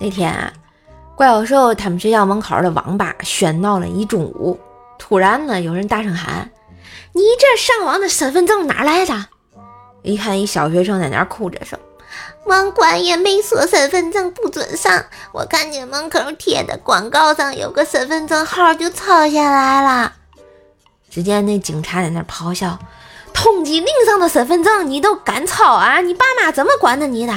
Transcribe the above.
那天啊，怪兽兽他们学校门口的网吧喧闹了一中午，突然呢，有人大声喊：“你这上网的身份证哪来的？”一看一小学生在那儿哭着说：“网管也没说身份证不准上，我看见门口贴的广告上有个身份证号，就抄下来了。”只见那警察在那咆哮：“通缉令上的身份证你都敢抄啊？你爸妈怎么管的你的？”